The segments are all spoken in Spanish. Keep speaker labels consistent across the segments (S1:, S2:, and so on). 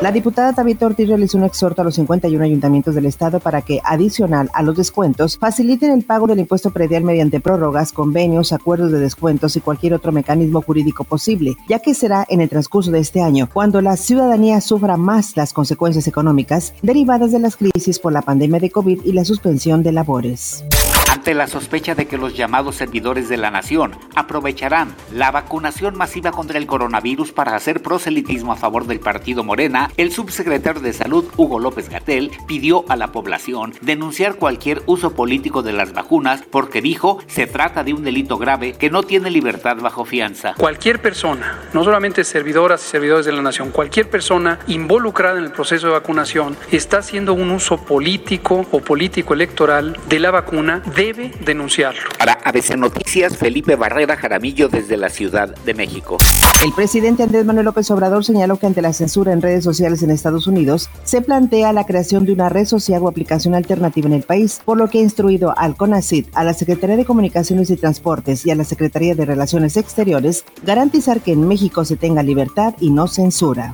S1: La diputada Tabita Ortiz realizó un exhorto a los 51 ayuntamientos del estado para que, adicional a los descuentos, faciliten el pago del impuesto predial mediante prórrogas, convenios, acuerdos de descuentos y cualquier otro mecanismo jurídico posible, ya que será en el transcurso de este año cuando la ciudadanía sufra más las consecuencias económicas derivadas de las crisis por la pandemia de COVID y la suspensión de labores
S2: ante la sospecha de que los llamados servidores de la nación aprovecharán la vacunación masiva contra el coronavirus para hacer proselitismo a favor del partido Morena, el subsecretario de Salud, Hugo López Gatel, pidió a la población denunciar cualquier uso político de las vacunas porque dijo se trata de un delito grave que no tiene libertad bajo fianza.
S3: Cualquier persona, no solamente servidoras y servidores de la nación, cualquier persona involucrada en el proceso de vacunación está haciendo un uso político o político electoral de la vacuna debe denunciarlo.
S2: Para ABC Noticias, Felipe Barrera Jaramillo desde la Ciudad de México.
S1: El presidente Andrés Manuel López Obrador señaló que ante la censura en redes sociales en Estados Unidos, se plantea la creación de una red social o aplicación alternativa en el país, por lo que ha instruido al CONACID, a la Secretaría de Comunicaciones y Transportes y a la Secretaría de Relaciones Exteriores garantizar que en México se tenga libertad y no censura.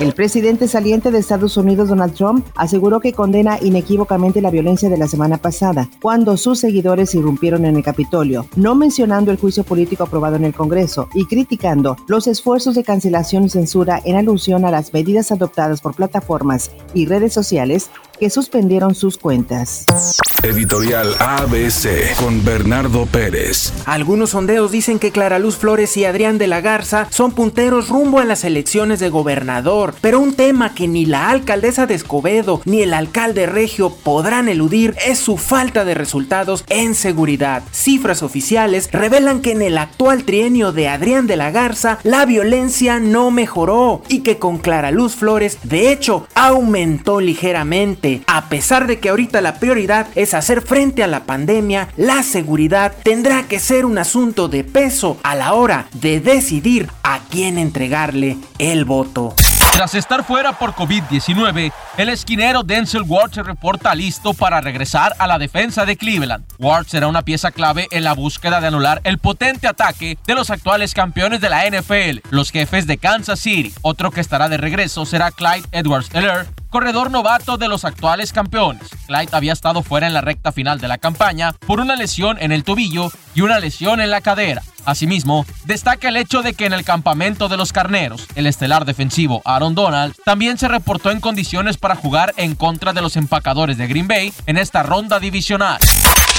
S1: El presidente saliente de Estados Unidos, Donald Trump, aseguró que condena inequívocamente la violencia de la semana pasada, cuando sus seguidores irrumpieron en el Capitolio, no mencionando el juicio político aprobado en el Congreso y criticando los esfuerzos de cancelación y censura en alusión a las medidas adoptadas por plataformas y redes sociales que suspendieron sus cuentas.
S4: Editorial ABC con Bernardo Pérez.
S5: Algunos sondeos dicen que Clara Luz Flores y Adrián de la Garza son punteros rumbo a las elecciones de gobernador, pero un tema que ni la alcaldesa de Escobedo ni el alcalde regio podrán eludir es su falta de resultados en seguridad. Cifras oficiales revelan que en el actual trienio de Adrián de la Garza la violencia no mejoró y que con Clara Luz Flores de hecho aumentó ligeramente, a pesar de que ahorita la prioridad es hacer frente a la pandemia, la seguridad tendrá que ser un asunto de peso a la hora de decidir a quién entregarle el voto.
S6: Tras estar fuera por COVID-19, el esquinero Denzel Ward se reporta listo para regresar a la defensa de Cleveland. Ward será una pieza clave en la búsqueda de anular el potente ataque de los actuales campeones de la NFL, los jefes de Kansas City. Otro que estará de regreso será Clyde Edwards-Helaire, corredor novato de los actuales campeones. Clyde había estado fuera en la recta final de la campaña por una lesión en el tobillo y una lesión en la cadera. Asimismo, destaca el hecho de que en el campamento de los carneros, el estelar defensivo Aaron Donald también se reportó en condiciones para jugar en contra de los empacadores de Green Bay en esta ronda divisional.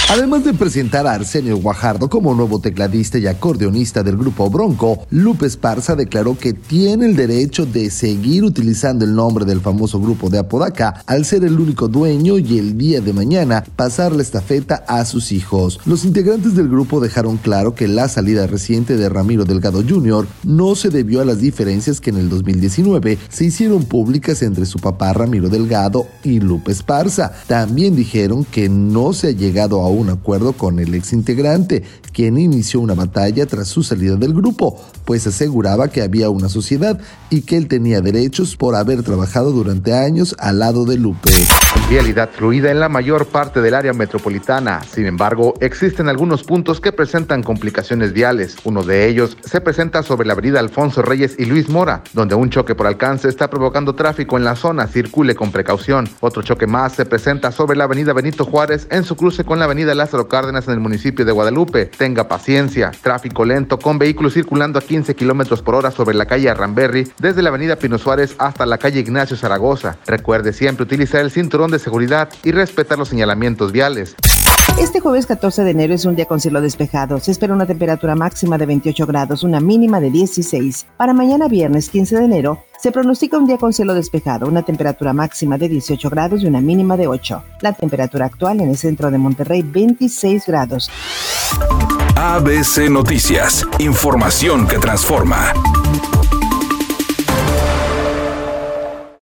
S7: Además de presentar a Arsenio Guajardo como nuevo tecladista y acordeonista del grupo Bronco, Lupe Esparza declaró que tiene el derecho de seguir utilizando el nombre del famoso grupo de Apodaca al ser el único dueño y el día de mañana pasar la estafeta a sus hijos. Los integrantes del grupo dejaron claro que la salida reciente de Ramiro Delgado Jr. no se debió a las diferencias que en el 2019 se hicieron públicas entre su papá Ramiro Delgado y Lupe Esparza. También dijeron que no se ha llegado a un acuerdo con el ex integrante, quien inició una batalla tras su salida del grupo, pues aseguraba que había una sociedad y que él tenía derechos por haber trabajado durante años al lado de Lupe.
S8: Vialidad fluida en la mayor parte del área metropolitana. Sin embargo, existen algunos puntos que presentan complicaciones viales. Uno de ellos se presenta sobre la avenida Alfonso Reyes y Luis Mora, donde un choque por alcance está provocando tráfico en la zona. Circule con precaución. Otro choque más se presenta sobre la avenida Benito Juárez en su cruce con la Lázaro Cárdenas en el municipio de Guadalupe. Tenga paciencia. Tráfico lento con vehículos circulando a 15 kilómetros por hora sobre la calle Arramberri, desde la avenida Pino Suárez hasta la calle Ignacio Zaragoza. Recuerde siempre utilizar el cinturón de seguridad y respetar los señalamientos viales.
S1: Este jueves 14 de enero es un día con cielo despejado. Se espera una temperatura máxima de 28 grados, una mínima de 16. Para mañana viernes 15 de enero se pronostica un día con cielo despejado, una temperatura máxima de 18 grados y una mínima de 8. La temperatura actual en el centro de Monterrey 26 grados.
S4: ABC Noticias, información que transforma.